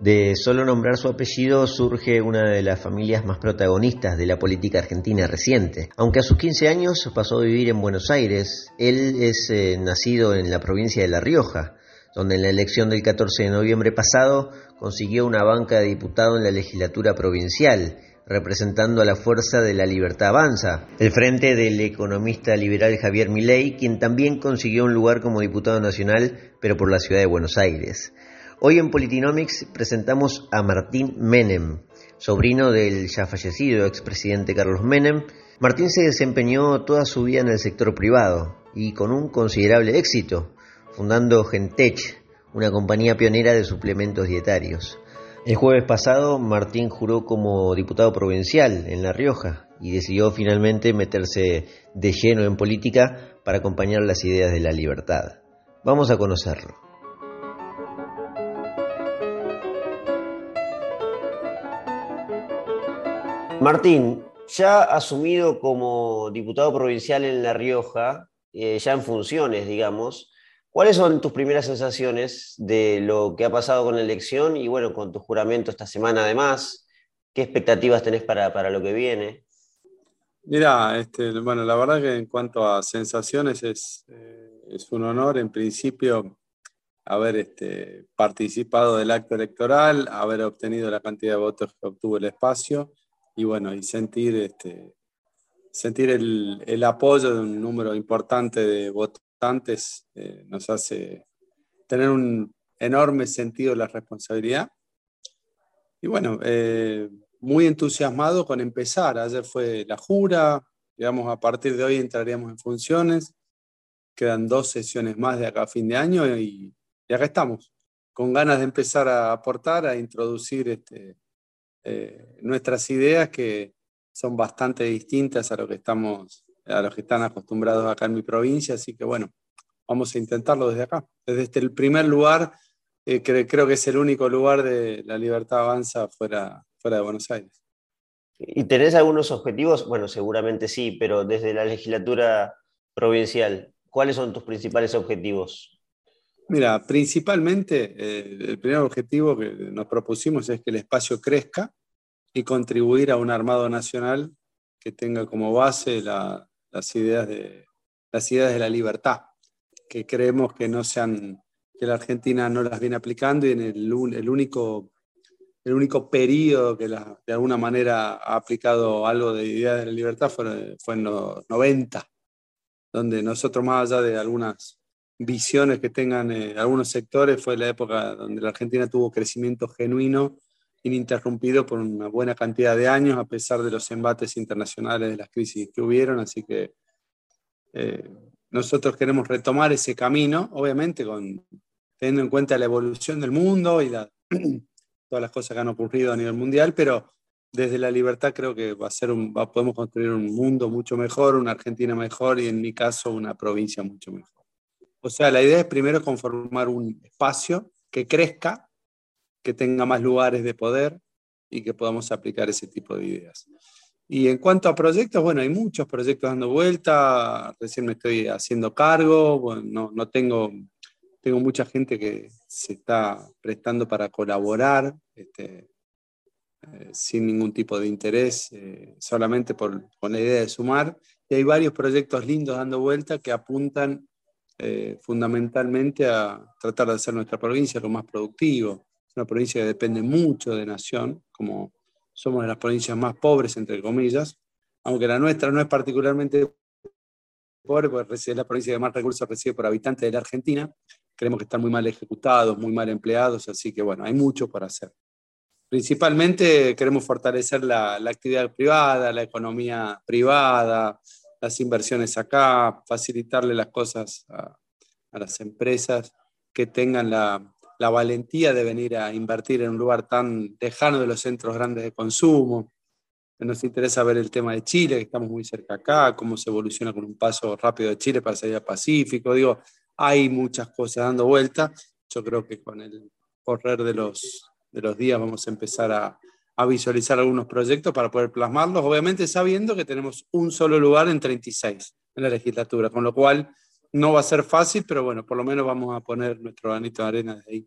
De solo nombrar su apellido surge una de las familias más protagonistas de la política argentina reciente. Aunque a sus 15 años pasó a vivir en Buenos Aires, él es eh, nacido en la provincia de La Rioja, donde en la elección del 14 de noviembre pasado consiguió una banca de diputado en la legislatura provincial, representando a la Fuerza de la Libertad Avanza, el frente del economista liberal Javier Milei, quien también consiguió un lugar como diputado nacional, pero por la ciudad de Buenos Aires. Hoy en Politinomics presentamos a Martín Menem, sobrino del ya fallecido expresidente Carlos Menem. Martín se desempeñó toda su vida en el sector privado y con un considerable éxito, fundando Gentech, una compañía pionera de suplementos dietarios. El jueves pasado Martín juró como diputado provincial en La Rioja y decidió finalmente meterse de lleno en política para acompañar las ideas de la libertad. Vamos a conocerlo. Martín, ya asumido como diputado provincial en La Rioja, eh, ya en funciones, digamos, ¿cuáles son tus primeras sensaciones de lo que ha pasado con la elección y bueno, con tu juramento esta semana además? ¿Qué expectativas tenés para, lo que viene? Mira, este, bueno, la verdad que en cuanto a sensaciones es, eh, es un honor en principio haber este, participado del acto electoral, haber obtenido la cantidad de votos que obtuvo el espacio y bueno, y sentir, este, sentir el, el apoyo de un número importante de votantes eh, nos hace tener un enorme sentido de la responsabilidad. Y bueno, eh, muy entusiasmado con empezar. Ayer fue la jura, digamos, a partir de hoy entraríamos en funciones. Quedan dos sesiones más de acá a fin de año y, y acá estamos, con ganas de empezar a aportar, a introducir este, eh, nuestras ideas que son bastante distintas a lo que estamos, a los que están acostumbrados acá en mi provincia, así que bueno, vamos a intentarlo desde acá, desde este, el primer lugar, eh, que creo que es el único lugar de la libertad avanza fuera, fuera de Buenos Aires. ¿Y tenés algunos objetivos? Bueno, seguramente sí, pero desde la legislatura provincial, ¿cuáles son tus principales objetivos? Mira, principalmente eh, el primer objetivo que nos propusimos es que el espacio crezca y contribuir a un armado nacional que tenga como base las, ideas de, las ideas de la libertad, que creemos que no sean, que la Argentina no las viene aplicando y en el, el único, el único periodo que de alguna manera ha aplicado algo de ideas de la libertad fue, fue en los 90, donde nosotros más allá de algunas visiones que tengan eh, algunos sectores, fue la época donde la Argentina tuvo crecimiento genuino, ininterrumpido por una buena cantidad de años, a pesar de los embates internacionales, de las crisis que hubieron. Así que eh, nosotros queremos retomar ese camino, obviamente con, teniendo en cuenta la evolución del mundo y todas las cosas que han ocurrido a nivel mundial, pero desde la libertad creo que va a ser un, podemos construir un mundo mucho mejor, una Argentina mejor y en mi caso una provincia mucho mejor. O sea, la idea es primero conformar un espacio que crezca, que tenga más lugares de poder y que podamos aplicar ese tipo de ideas. Y en cuanto a proyectos, bueno, hay muchos proyectos dando vuelta, recién me estoy haciendo cargo, bueno, no, tengo, tengo mucha gente que se está prestando para colaborar, este, eh, sin ningún tipo de interés, eh, solamente por, con la idea de sumar. Y hay varios proyectos lindos dando vuelta que apuntan eh, fundamentalmente a tratar de hacer nuestra provincia lo más productivo. Es una provincia que depende mucho de Nación, como somos de las provincias más pobres, entre comillas, aunque la nuestra no es particularmente pobre, porque es la provincia que más recursos recibe por habitante de la Argentina. Creemos que están muy mal ejecutados, muy mal empleados, así que bueno, hay mucho para hacer. Principalmente queremos fortalecer la, la actividad privada, la economía privada, las inversiones acá, facilitarle las cosas a, las empresas que tengan la, valentía de venir a invertir en un lugar tan lejano de los centros grandes de consumo. Nos interesa ver el tema de Chile, que estamos muy cerca acá, cómo se evoluciona con un paso rápido de Chile para salir al Pacífico. Digo, hay muchas cosas dando vuelta. Yo creo que con el correr de los, de los días vamos a empezar a, a visualizar algunos proyectos para poder plasmarlos, obviamente sabiendo que tenemos un solo lugar en 36 en la legislatura, con lo cual no va a ser fácil, pero bueno, por lo menos vamos a poner nuestro granito de arena de ahí.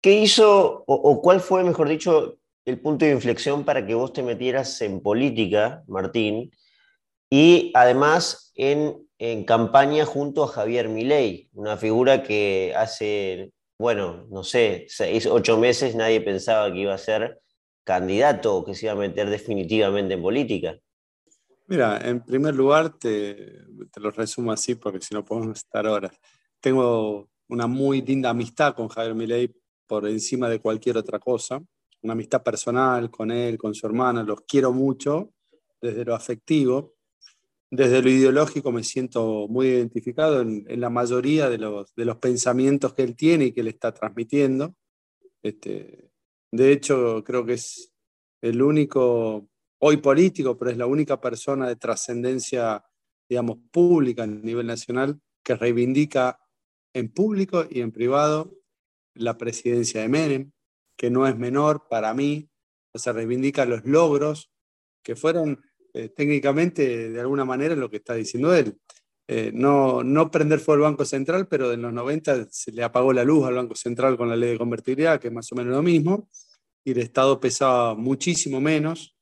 ¿Qué hizo o, cuál fue, mejor dicho, el punto de inflexión para que vos te metieras en política, Martín, y además en, en campaña junto a Javier Milei, una figura que hace, bueno, no sé, seis, ocho meses nadie pensaba que iba a ser candidato o que se iba a meter definitivamente en política? Mira, en primer lugar te, te lo resumo así porque si no podemos estar horas. Tengo una muy linda amistad con Javier Milei por encima de cualquier otra cosa, una amistad personal con él, con su hermana, los quiero mucho desde lo afectivo. Desde lo ideológico me siento muy identificado en, la mayoría de los, de los pensamientos que él tiene y que él está transmitiendo. Este, de hecho, creo que es el único, hoy político, pero es la única persona de trascendencia, digamos, pública a nivel nacional que reivindica en público y en privado la presidencia de Menem, que no es menor para mí, o sea, reivindica los logros que fueron eh, técnicamente, de alguna manera, lo que está diciendo él. Eh, no, no prender fuego al Banco Central, pero en los 90 se le apagó la luz al Banco Central con la ley de convertibilidad, que es más o menos lo mismo, y el Estado pesaba muchísimo menos,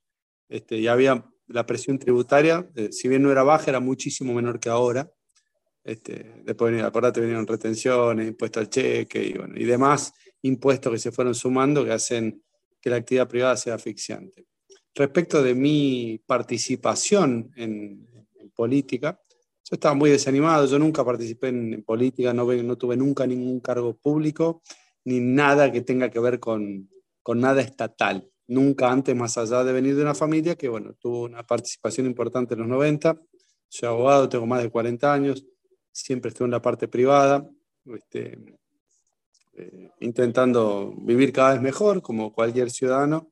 este, y había la presión tributaria, eh, si bien no era baja, era muchísimo menor que ahora. Este, después, acordate, vinieron retenciones, impuestos al cheque y, y demás impuestos que se fueron sumando que hacen que la actividad privada sea asfixiante. Respecto de mi participación en, política, yo estaba muy desanimado, yo nunca participé en, política, no, no, tuve nunca ningún cargo público, ni nada que tenga que ver con, con nada estatal. Nunca antes, más allá de venir de una familia que, bueno, tuvo una participación importante en los 90. Soy abogado, tengo más de 40 años, siempre estuve en la parte privada, este, eh, intentando vivir cada vez mejor, como cualquier ciudadano.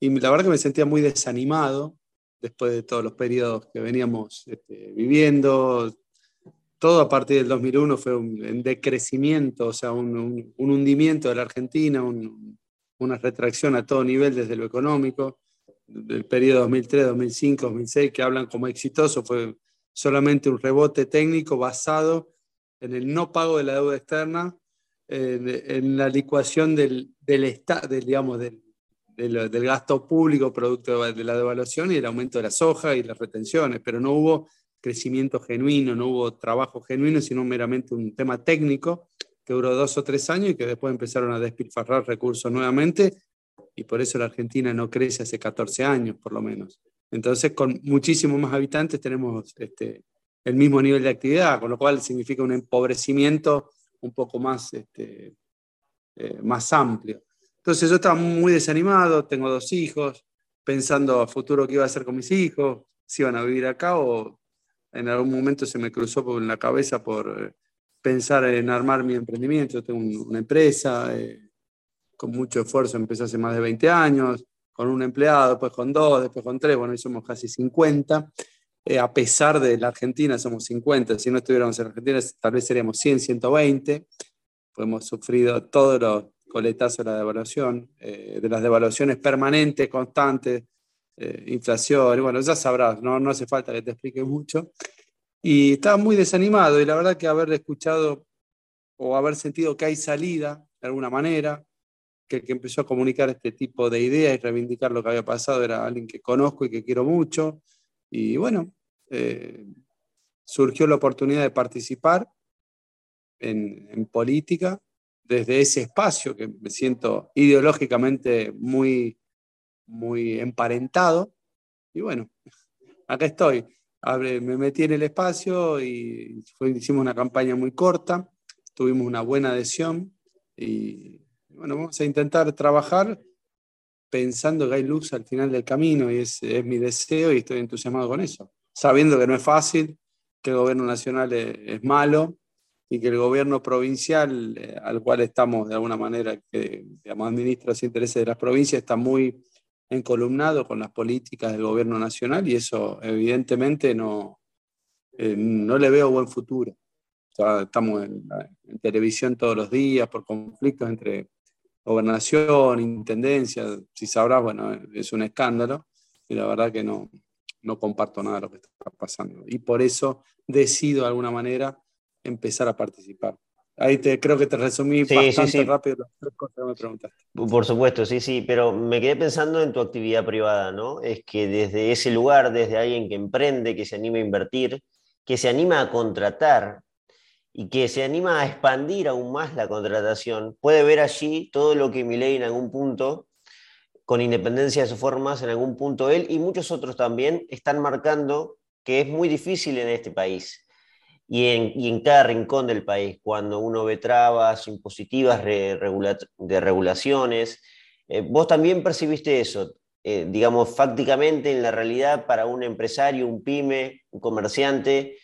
Y la verdad que me sentía muy desanimado después de todos los periodos que veníamos este, viviendo. Todo a partir del 2001 fue un, decrecimiento, o sea, un, hundimiento de la Argentina, una retracción a todo nivel desde lo económico. Del periodo 2003, 2005, 2006, que hablan como exitoso, fue solamente un rebote técnico basado en el no pago de la deuda externa, en, la licuación del, del, del digamos, del, del, gasto público producto de la devaluación y el aumento de la soja y las retenciones, pero no hubo crecimiento genuino, no hubo trabajo genuino, sino meramente un tema técnico que duró dos o tres años y que después empezaron a despilfarrar recursos nuevamente y por eso la Argentina no crece hace 14 años, por lo menos. Entonces, con muchísimos más habitantes tenemos este, el mismo nivel de actividad, con lo cual significa un empobrecimiento un poco más, este, eh, más amplio. Entonces yo estaba muy desanimado, tengo dos hijos, pensando a futuro qué iba a hacer con mis hijos, si iban a vivir acá o en algún momento se me cruzó por la cabeza por eh, pensar en armar mi emprendimiento. Tengo una empresa, eh, con mucho esfuerzo empecé hace más de 20 años, con un empleado, después con dos, después con tres, bueno, hoy somos casi 50. Eh, a pesar de la Argentina, somos 50. Si no estuviéramos en Argentina, tal vez seríamos 100, 120. Pues hemos sufrido todos los coletazo de la devaluación, eh, de las devaluaciones permanentes, constantes, eh, inflación, bueno, ya sabrás, no, no hace falta que te explique mucho. Y estaba muy desanimado y la verdad que haber escuchado o haber sentido que hay salida de alguna manera, que el que empezó a comunicar este tipo de ideas y reivindicar lo que había pasado era alguien que conozco y que quiero mucho. Y bueno, eh, surgió la oportunidad de participar en política desde ese espacio que me siento ideológicamente muy, muy emparentado. Y bueno, acá estoy. Me metí en el espacio y hicimos una campaña muy corta, tuvimos una buena adhesión y bueno, vamos a intentar trabajar pensando que hay luz al final del camino y es, es mi deseo y estoy entusiasmado con eso, sabiendo que no es fácil, que el gobierno nacional es malo, y que el gobierno provincial, eh, al cual estamos de alguna manera, que digamos, administra los intereses de las provincias, está muy encolumnado con las políticas del gobierno nacional y eso evidentemente no, eh, no le veo buen futuro. estamos en, televisión todos los días por conflictos entre gobernación, intendencia, si sabrás, bueno, es un escándalo y la verdad que no, no comparto nada de lo que está pasando. Y por eso decido de alguna manera empezar a participar. ahí te, creo que te resumí bastante rápido las tres cosas que me preguntaste. Por supuesto, sí, sí, pero me quedé pensando en tu actividad privada, ¿no? Es que desde ese lugar, desde alguien que emprende, que se anima a invertir, que se anima a contratar y que se anima a expandir aún más la contratación, puede ver allí todo lo que ley en algún punto, con independencia de sus formas, en algún punto él y muchos otros también están marcando que es muy difícil en este país y en, cada rincón del país, cuando uno ve trabas impositivas de regulaciones. Eh, vos también percibiste eso, eh, digamos, fácticamente en la realidad para un empresario, un pyme, un comerciante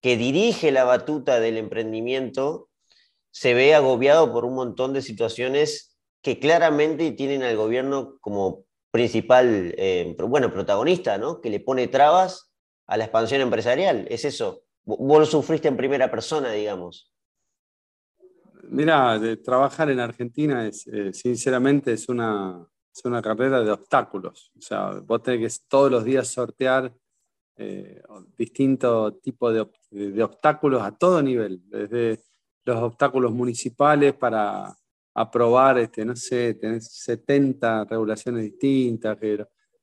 que dirige la batuta del emprendimiento, se ve agobiado por un montón de situaciones que claramente tienen al gobierno como principal, eh, bueno, protagonista, ¿no? Que le pone trabas a la expansión empresarial. Es eso. Vos lo sufriste en primera persona, digamos. Mira, de trabajar en Argentina es, eh, sinceramente es una, es una carrera de obstáculos. O sea, vos tenés que todos los días sortear eh, distintos tipos de, obstáculos a todo nivel, desde los obstáculos municipales para aprobar, este, no sé, tener 70 regulaciones distintas,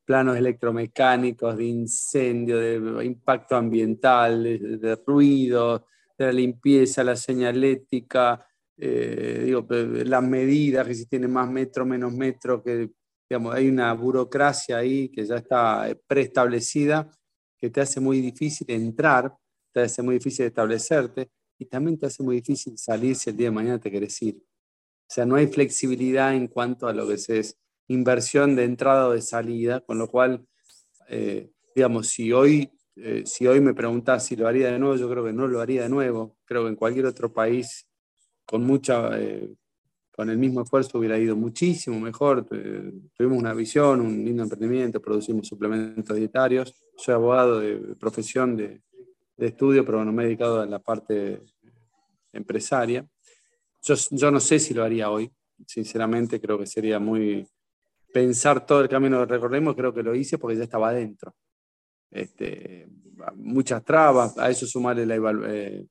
planos electromecánicos, de incendio, de impacto ambiental, de, ruido, de la limpieza, la señalética, eh, digo, las medidas, que si tiene más metro, menos metro, que digamos, hay una burocracia ahí que ya está preestablecida que te hace muy difícil entrar, te hace muy difícil establecerte y también te hace muy difícil salir si el día de mañana te querés ir. O sea, no hay flexibilidad en cuanto a lo que es inversión de entrada o de salida, con lo cual, eh, digamos, si hoy, eh, si hoy me preguntás si lo haría de nuevo, yo creo que no lo haría de nuevo. Creo que en cualquier otro país con mucha, eh, con el mismo esfuerzo hubiera ido muchísimo mejor. tuvimos una visión, un lindo emprendimiento, producimos suplementos dietarios. Soy abogado de profesión de, estudio, pero no me he dedicado a la parte empresaria. Yo, yo no sé si lo haría hoy, sinceramente creo que sería muy, pensar todo el camino que recorrimos, creo que lo hice porque ya estaba adentro. Este, muchas trabas, a eso sumarle la, eh,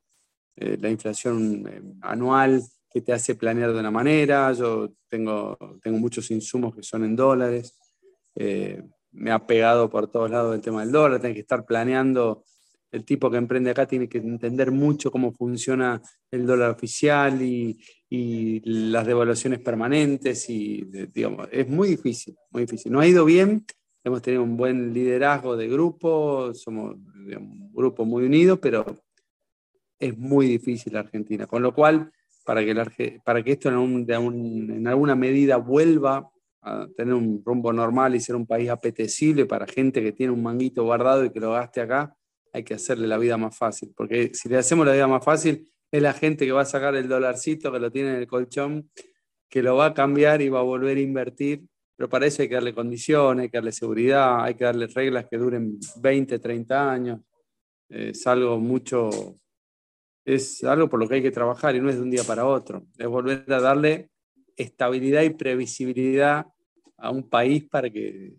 eh, la inflación eh, anual que te hace planear de una manera, yo tengo, tengo muchos insumos que son en dólares, me ha pegado por todos lados el tema del dólar, tengo que estar planeando. El tipo que emprende acá tiene que entender mucho cómo funciona el dólar oficial y, las devaluaciones permanentes y digamos, es muy difícil, muy difícil. No ha ido bien, hemos tenido un buen liderazgo de grupo, somos un grupo muy unido, pero es muy difícil Argentina. Con lo cual, para que, para que esto en, en alguna medida vuelva a tener un rumbo normal y ser un país apetecible para gente que tiene un manguito guardado y que lo gaste acá, hay que hacerle la vida más fácil, porque si le hacemos la vida más fácil, es la gente que va a sacar el dolarcito que lo tiene en el colchón, que lo va a cambiar y va a volver a invertir, pero para eso hay que darle condiciones, hay que darle seguridad, hay que darle reglas que duren 20, 30 años. Es algo mucho, es algo por lo que hay que trabajar y no es de un día para otro, es volver a darle estabilidad y previsibilidad a un país para que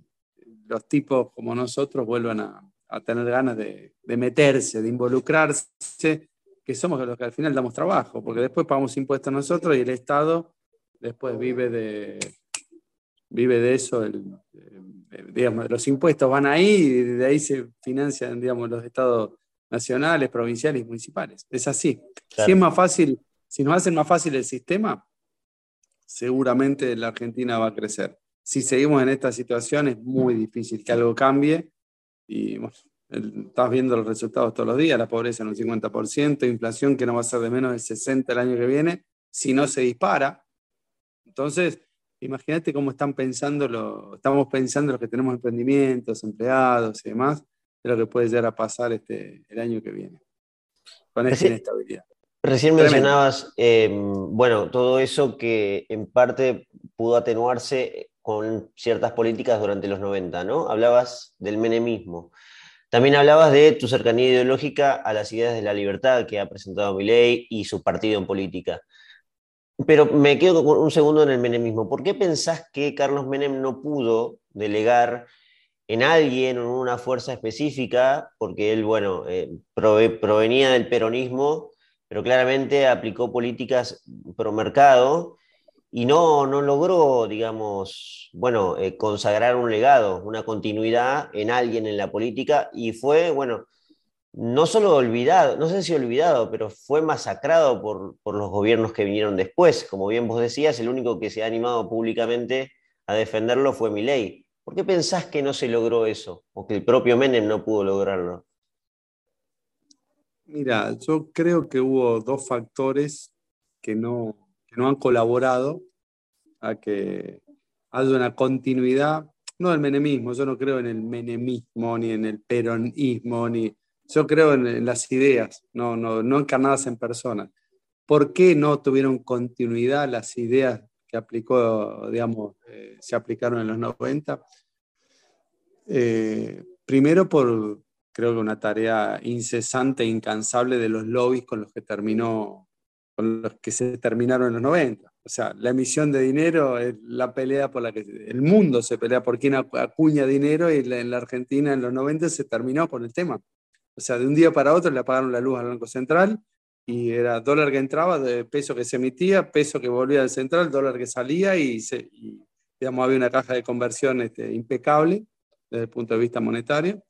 los tipos como nosotros vuelvan a, a tener ganas de, meterse, de involucrarse, que somos los que al final damos trabajo, porque después pagamos impuestos nosotros y el Estado después vive de, vive de eso, el, eh, digamos, los impuestos van ahí y de ahí se financian digamos, los estados nacionales, provinciales y municipales. Es así. Si es más fácil, si nos hacen más fácil el sistema, seguramente la Argentina va a crecer. Si seguimos en esta situación es muy difícil que algo cambie y bueno, estás viendo los resultados todos los días, la pobreza en un 50%, inflación que no va a ser de menos del 60% el año que viene, si no se dispara. Entonces, imagínate cómo están pensando, lo, estamos pensando los que tenemos emprendimientos, empleados y demás, de lo que puede llegar a pasar este, el año que viene, con esta inestabilidad. Recién mencionabas, em, bueno, todo eso que en parte pudo atenuarse con ciertas políticas durante los 90, ¿no? Hablabas del menemismo. También hablabas de tu cercanía ideológica a las ideas de la libertad que ha presentado Milei y su partido en política. Pero me quedo un segundo en el menemismo. ¿Por qué pensás que Carlos Menem no pudo delegar en alguien o en una fuerza específica? Porque él, bueno, eh, provenía del peronismo pero claramente aplicó políticas pro mercado y no, no logró, digamos, bueno, eh, consagrar un legado, una continuidad en alguien en la política y fue, bueno, no solo olvidado, no sé si olvidado, pero fue masacrado por, por los gobiernos que vinieron después. Como bien vos decías, el único que se ha animado públicamente a defenderlo fue Milei. ¿Por qué pensás que no se logró eso? O que el propio Menem no pudo lograrlo. Mira, yo creo que hubo dos factores que no, que no han colaborado a que haya una continuidad, no del menemismo, yo no creo en el menemismo, ni en el peronismo, ni yo creo en, las ideas, no, no, no encarnadas en personas. ¿Por qué no tuvieron continuidad las ideas que aplicó, digamos, eh, se aplicaron en los 90. Eh, primero por, creo que una tarea incesante e incansable de los lobbies con los que terminó, con los que se terminaron en los 90. O sea, la emisión de dinero es la pelea por la que el mundo se pelea por quién acuña dinero y en la Argentina en los 90 se terminó con el tema. O sea, de un día para otro le apagaron la luz al Banco Central y era dólar que entraba, de peso que se emitía, peso que volvía del central, dólar que salía y, se, digamos, había una caja de conversión este, impecable desde el punto de vista monetario.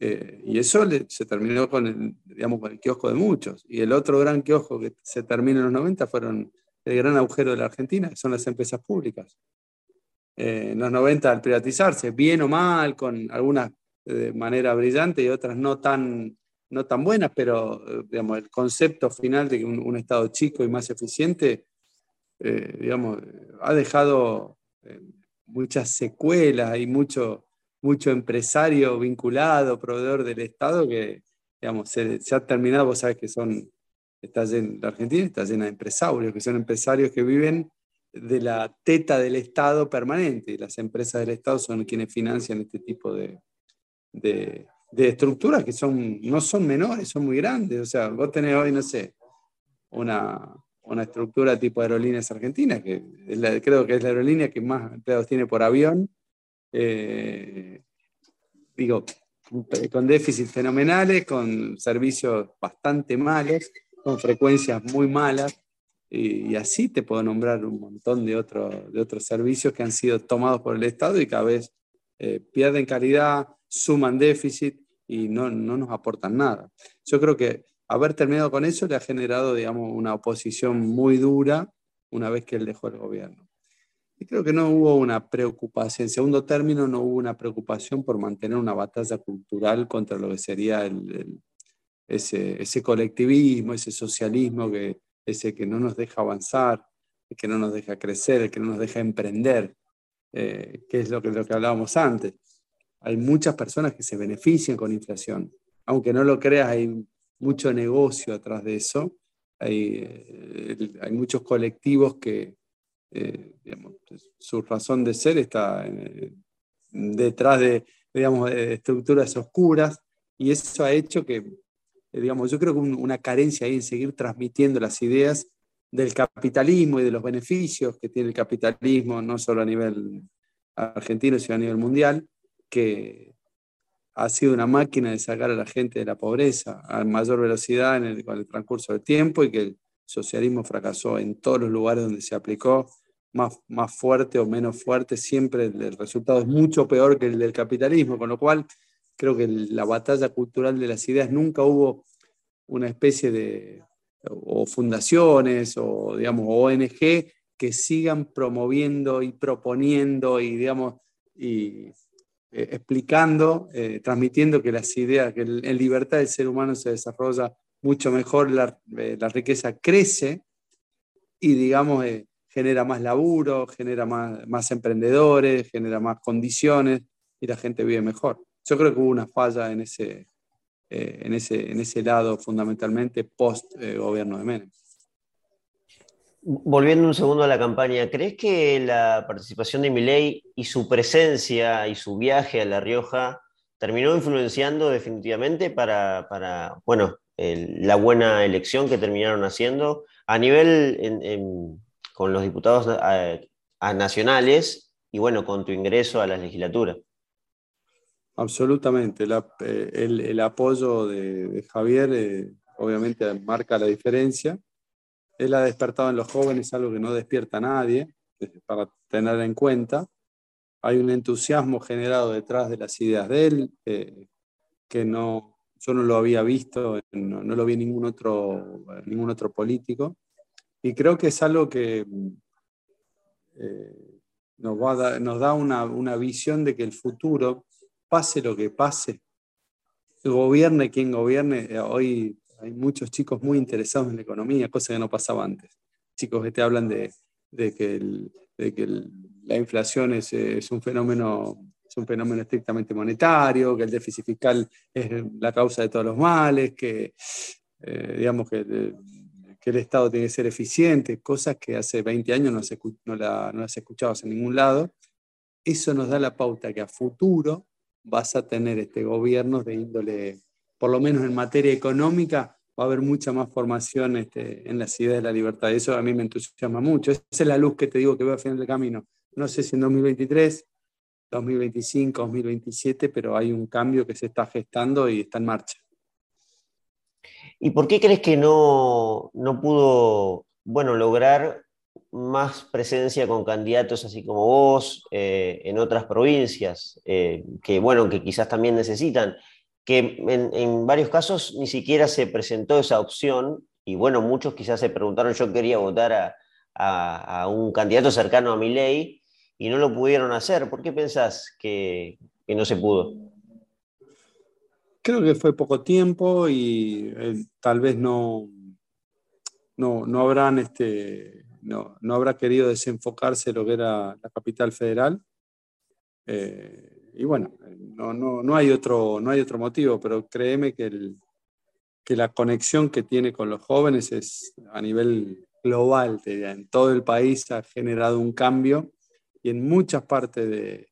Eh, y eso se terminó con el, digamos, con el kiosco de muchos. Y el otro gran kiosco que se terminó en los 90 fueron el gran agujero de la Argentina, son las empresas públicas. Eh, en los 90 al privatizarse, bien o mal, con algunas de manera brillante y otras no tan no tan buenas, pero eh, digamos, el concepto final de un, un Estado chico y más eficiente, eh, digamos, ha dejado eh, muchas secuelas y mucho, mucho empresario vinculado, proveedor del Estado, que digamos, se, ha terminado, vos sabés que son, está la Argentina está llena de empresarios, que son empresarios que viven de la teta del Estado permanente, las empresas del Estado son quienes financian este tipo de, de estructuras que son, no son menores, son muy grandes. O sea, vos tenés hoy, no sé, una, una estructura tipo aerolíneas argentinas, que creo que es la aerolínea que más empleados tiene por avión. Eh, digo, con déficits fenomenales, con servicios bastante malos, con frecuencias muy malas. Y, así te puedo nombrar un montón de, otros de otros servicios que han sido tomados por el Estado y cada vez eh, pierden calidad, suman déficit y no, no, nos aportan nada. Yo creo que haber terminado con eso le ha generado, digamos, una oposición muy dura una vez que él dejó el gobierno. Y creo que no hubo una preocupación, en segundo término, no hubo una preocupación por mantener una batalla cultural contra lo que sería el, ese, ese, colectivismo, ese socialismo, que, ese que no nos deja avanzar, que no nos deja crecer, que no nos deja emprender, eh, que es lo que, lo que hablábamos antes hay muchas personas que se benefician con inflación. Aunque no lo creas, hay mucho negocio atrás de eso. Hay, eh, hay muchos colectivos que eh, su razón de ser está eh, detrás de, digamos, estructuras oscuras y eso ha hecho que, digamos, yo creo que una carencia ahí en seguir transmitiendo las ideas del capitalismo y de los beneficios que tiene el capitalismo, no solo a nivel argentino, sino a nivel mundial, que ha sido una máquina de sacar a la gente de la pobreza a mayor velocidad en con el transcurso del tiempo y que socialismo fracasó en todos los lugares donde se aplicó, más, más fuerte o menos fuerte, siempre el, resultado es mucho peor que el del capitalismo, con lo cual creo que la batalla cultural de las ideas nunca hubo una especie de o fundaciones o digamos ONG que sigan promoviendo y proponiendo y digamos y eh, explicando, eh, transmitiendo que las ideas, que en libertad el ser humano se desarrolla mucho mejor, la, eh, la riqueza crece y, digamos, genera más laburo, genera más, emprendedores, genera más condiciones y la gente vive mejor. Yo creo que hubo una falla en ese, en ese, en ese lado fundamentalmente post-gobierno de Menem. Volviendo un segundo a la campaña, ¿crees que la participación de Milei y su presencia y su viaje a La Rioja terminó influenciando definitivamente para, bueno, la buena elección que terminaron haciendo a nivel con los diputados nacionales y bueno, con tu ingreso a la legislatura? Absolutamente. Eh, el, apoyo de, Javier eh, obviamente marca la diferencia. Él ha despertado en los jóvenes algo que no despierta a nadie, para tener en cuenta. Hay un entusiasmo generado detrás de las ideas de él, que no, yo no lo había visto, no, lo vi ningún otro, ningún otro político. Y creo que es algo que eh, nos, va nos da una, una, visión de que el futuro, pase lo que pase, gobierne quien gobierne, eh, hoy hay muchos chicos muy interesados en la economía, cosa que no pasaba antes. Chicos que te hablan de, de que, de que la inflación es, es, un fenómeno es un fenómeno estrictamente monetario, que el déficit fiscal es la causa de todos los males, que eh, digamos que, que, el Estado tiene que ser eficiente, cosas que hace 20 años no, se, no, la, no las escuchabas en ningún lado. Eso nos da la pauta que a futuro vas a tener este gobierno de índole, por lo menos en materia económica, va a haber mucha más formación este, en las ideas de la libertad. Eso a mí me entusiasma mucho. Esa es la luz que te digo que veo al final del camino. No sé si en 2023 2025, 2027, pero hay un cambio que se está gestando y está en marcha. ¿Y por qué crees que no, no pudo bueno, lograr más presencia con candidatos así como vos eh, en otras provincias, eh, que bueno, que quizás también necesitan, que en, varios casos ni siquiera se presentó esa opción y bueno, muchos quizás se preguntaron, yo quería votar a, a, a un candidato cercano a mi ley y no lo pudieron hacer. ¿Por qué pensás que, no se pudo? Creo que fue poco tiempo y eh, tal vez no, no, habrán este, no, habrá querido desenfocarse lo que era la capital federal. Eh, y bueno, no, no, hay otro, no hay otro motivo, pero créeme que, que la conexión que tiene con los jóvenes es a nivel global, en todo el país ha generado un cambio en muchas partes de,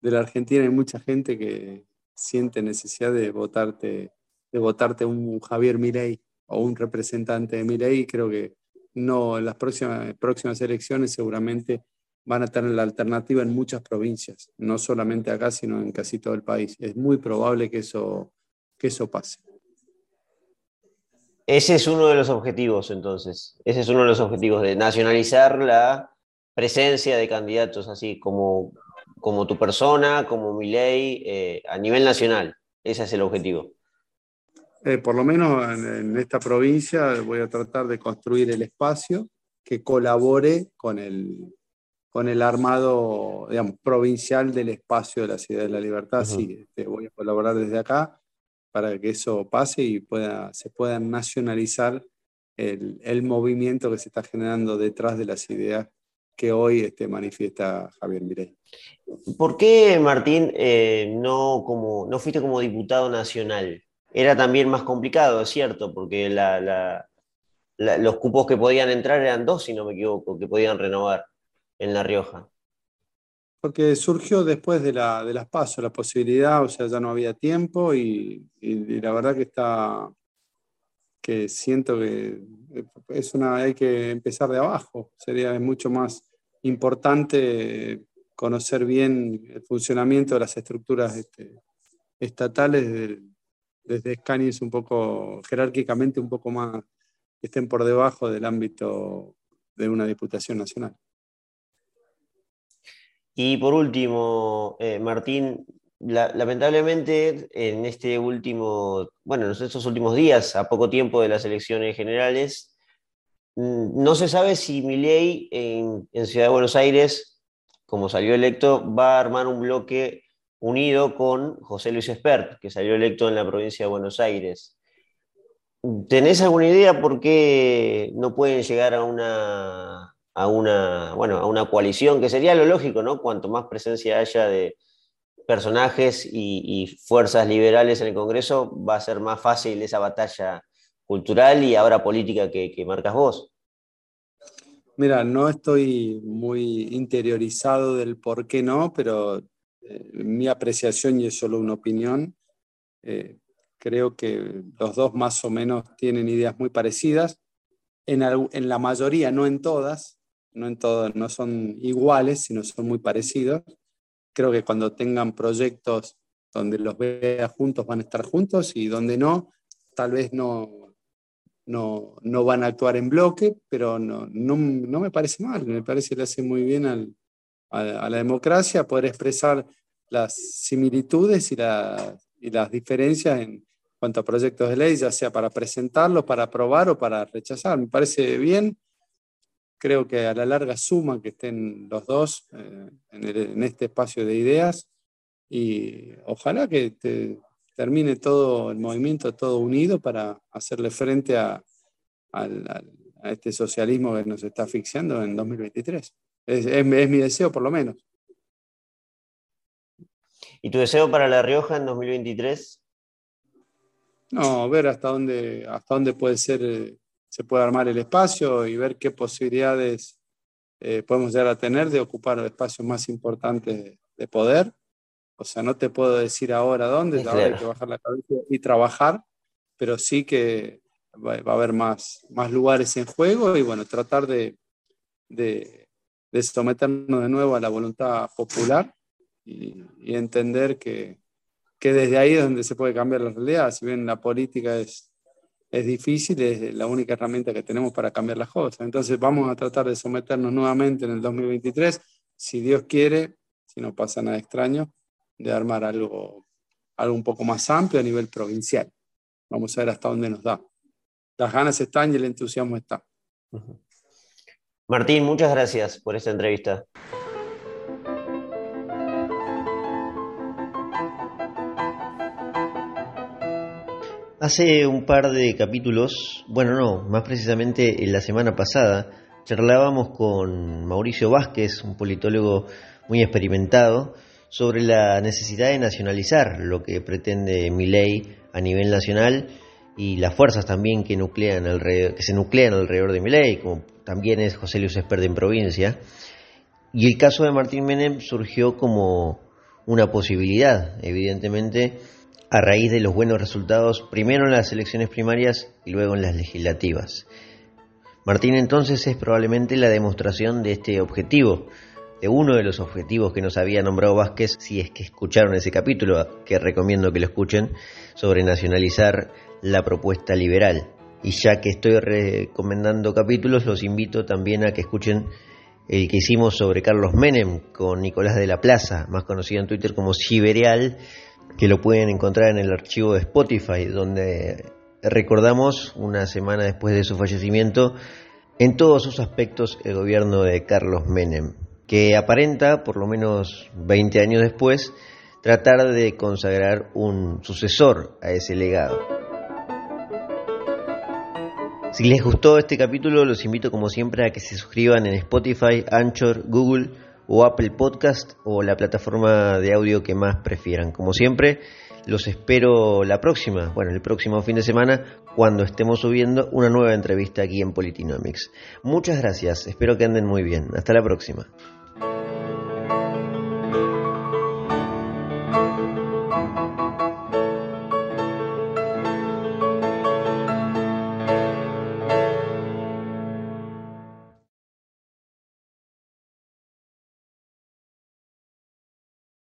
la Argentina hay mucha gente que siente necesidad de votarte, de votarte un Javier Milei o un representante de Milei creo que no, en las próximas, próximas elecciones seguramente van a tener la alternativa en muchas provincias, no solamente acá, sino en casi todo el país. Es muy probable que eso, que eso pase. Ese es uno de los objetivos, entonces. Ese es uno de los objetivos de nacionalizar la presencia de candidatos así como, como tu persona, como mi ley, eh, a nivel nacional. Ese es el objetivo. Eh, por lo menos en, esta provincia voy a tratar de construir el espacio que colabore con el, con el armado digamos, provincial del espacio de la Ciudad de la Libertad. Sí, este, voy a colaborar desde acá para que eso pase y pueda, se pueda nacionalizar el, el movimiento que se está generando detrás de las ideas que hoy este, manifiesta Javier Mirey. ¿Por qué, Martín, eh, no, como, no fuiste como diputado nacional? Era también más complicado, es cierto, porque los cupos que podían entrar eran dos, si no me equivoco, que podían renovar en La Rioja. Porque surgió después de, la, de las pasos la posibilidad, o sea, ya no había tiempo y, y la verdad que está, que siento que es una, hay que empezar de abajo. Sería mucho más importante conocer bien el funcionamiento de las estructuras este, estatales desde, desde un poco jerárquicamente un poco más que estén por debajo del ámbito de una diputación nacional. Y por último, eh, Martín, lamentablemente en este último, bueno, en estos últimos días, a poco tiempo de las elecciones generales, no se sabe si Milei en, en Ciudad de Buenos Aires, como salió electo, va a armar un bloque unido con José Luis Espert, que salió electo en la provincia de Buenos Aires. ¿Tenés alguna idea por qué no pueden llegar a una, a una, bueno, a una coalición, que sería lo lógico, ¿no? Cuanto más presencia haya de, personajes y, fuerzas liberales en el Congreso, va a ser más fácil esa batalla cultural y ahora política que, marcas vos. Mira, no estoy muy interiorizado del por qué no, pero eh, mi apreciación, y es solo una opinión, eh, creo que los dos más o menos tienen ideas muy parecidas. En, en la mayoría, no en todas, no en todas, no son iguales, sino son muy parecidos creo que cuando tengan proyectos donde los vea juntos van a estar juntos y donde no, tal vez no, no, no van a actuar en bloque, pero no, no, no me parece mal, me parece que le hace muy bien al, a, la democracia poder expresar las similitudes y, y las diferencias en cuanto a proyectos de ley, ya sea para presentarlos, para aprobar o para rechazar. Me parece bien, creo que a la larga suma que estén los dos eh, en, este espacio de ideas y ojalá que termine todo el movimiento, todo unido para hacerle frente a, este socialismo que nos está asfixiando en 2023. Es, mi deseo, por lo menos. ¿Y tu deseo para La Rioja en 2023? No, ver hasta dónde, hasta dónde puede ser, eh, se puede armar el espacio y ver qué posibilidades eh, podemos llegar a tener de ocupar espacios más importantes de poder o sea, no te puedo decir ahora dónde, ahora hay que bajar la cabeza y trabajar, pero sí que va, a haber más, más lugares en juego y bueno, tratar de, de, someternos de nuevo a la voluntad popular y, entender que, que, desde ahí es donde se puede cambiar la realidad. Si bien la política es, es difícil, es la única herramienta que tenemos para cambiar las cosas. Entonces vamos a tratar de someternos nuevamente en el 2023, si Dios quiere, si no pasa nada extraño, de armar algo, algo un poco más amplio a nivel provincial. Vamos a ver hasta dónde nos da. Las ganas están y el entusiasmo está. Martín, muchas gracias por esta entrevista. Hace un par de capítulos, bueno, no, más precisamente en la semana pasada, charlábamos con Mauricio Vázquez, un politólogo muy experimentado, sobre la necesidad de nacionalizar lo que pretende mi ley a nivel nacional y las fuerzas también que, nuclean que se nuclean alrededor de mi ley, como también es José Luis Espert en provincia. Y el caso de Martín Menem surgió como una posibilidad, evidentemente, a raíz de los buenos resultados, primero en las elecciones primarias y luego en las legislativas. Martín entonces es probablemente la demostración de este objetivo, de uno de los objetivos que nos había nombrado Vázquez, si es que escucharon ese capítulo, que recomiendo que lo escuchen, sobre nacionalizar la propuesta liberal. Y ya que estoy recomendando capítulos, los invito también a que escuchen el que hicimos sobre Carlos Menem con Nicolás de la Plaza, más conocido en Twitter como Siberial, que lo pueden encontrar en el archivo de Spotify, donde recordamos una semana después de su fallecimiento en todos sus aspectos el gobierno de Carlos Menem que aparenta, por lo menos 20 años después, tratar de consagrar un sucesor a ese legado. Si les gustó este capítulo, los invito como siempre a que se suscriban en Spotify, Anchor, Google o Apple Podcast o la plataforma de audio que más prefieran. Como siempre, los espero la próxima, bueno, el próximo fin de semana, cuando estemos subiendo una nueva entrevista aquí en Politinomics. Muchas gracias, espero que anden muy bien. Hasta la próxima.